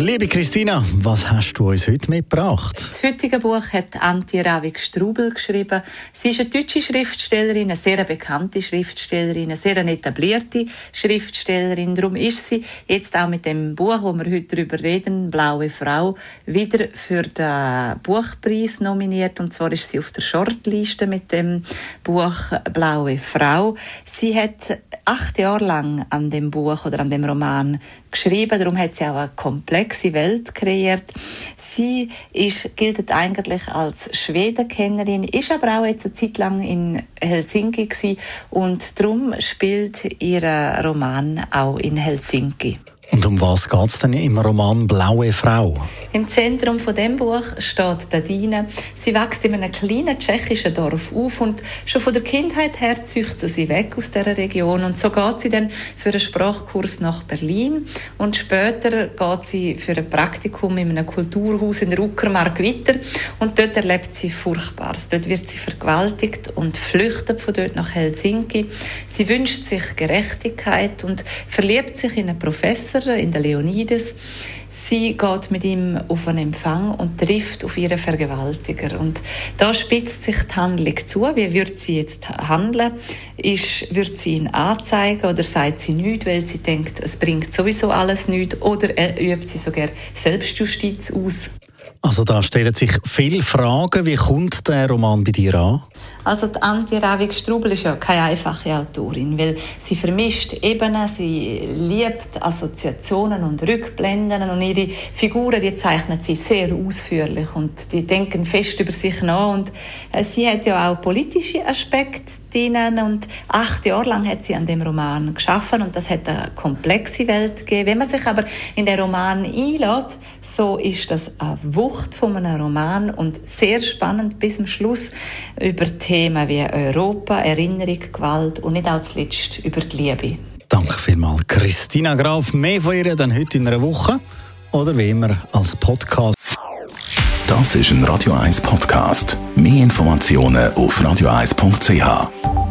Liebe Christina, was hast du uns heute mitgebracht? Das heutige Buch hat Antje Ravik Strubel geschrieben. Sie ist eine deutsche Schriftstellerin, eine sehr bekannte Schriftstellerin, eine sehr etablierte Schriftstellerin. Darum ist sie jetzt auch mit dem Buch, wo wir heute darüber reden, Blaue Frau, wieder für den Buchpreis nominiert. Und zwar ist sie auf der Shortliste mit dem Buch Blaue Frau. Sie hat acht Jahre lang an dem Buch oder an dem Roman geschrieben. Darum hat sie auch eine komplexe Welt kreiert. Sie ist, gilt eigentlich als Schwedenkennerin, ist aber auch jetzt eine Zeit lang in Helsinki gewesen und darum spielt ihr Roman auch in Helsinki. Und um was geht es denn im Roman Blaue Frau? Im Zentrum von dem Buch steht Dadine. Sie wächst in einem kleinen tschechischen Dorf auf und schon von der Kindheit her züchtet sie weg aus der Region und so geht sie dann für einen Sprachkurs nach Berlin und später geht sie für ein Praktikum in einem Kulturhaus in der Uckermark weiter und dort erlebt sie Furchtbares. Dort wird sie vergewaltigt und flüchtet von dort nach Helsinki. Sie wünscht sich Gerechtigkeit und verliebt sich in einen Professor Schwester, in der Leonides. Sie geht mit ihm auf einen Empfang und trifft auf ihren Vergewaltiger. Und da spitzt sich die Handlung zu. Wie wird sie jetzt handeln? Ist, wird sie ihn anzeigen oder sagt sie nichts, weil sie denkt, es bringt sowieso alles nichts? Oder übt sie sogar Selbstjustiz aus? Also da stellen sich viele Fragen. Wie kommt der Roman bei dir an? Also die Antje Ravik Strubel ist ja keine einfache Autorin, weil sie vermischt Ebenen, sie liebt Assoziationen und Rückblenden und ihre Figuren, die zeichnet sie sehr ausführlich und die denken fest über sich nach und äh, sie hat ja auch politische Aspekte drin und acht Jahre lang hat sie an dem Roman geschaffen und das hat eine komplexe Welt gegeben. Wenn man sich aber in den Roman einlädt, so ist das eine Wucht von einem Roman und sehr spannend bis zum Schluss über Themen wie Europa, Erinnerung, Gewalt und nicht auch zuletzt über die Liebe. Danke vielmals, Christina Graf. Mehr von ihr dann heute in einer Woche oder wie immer als Podcast. Das ist ein Radio 1 Podcast. Mehr Informationen auf radio1.ch.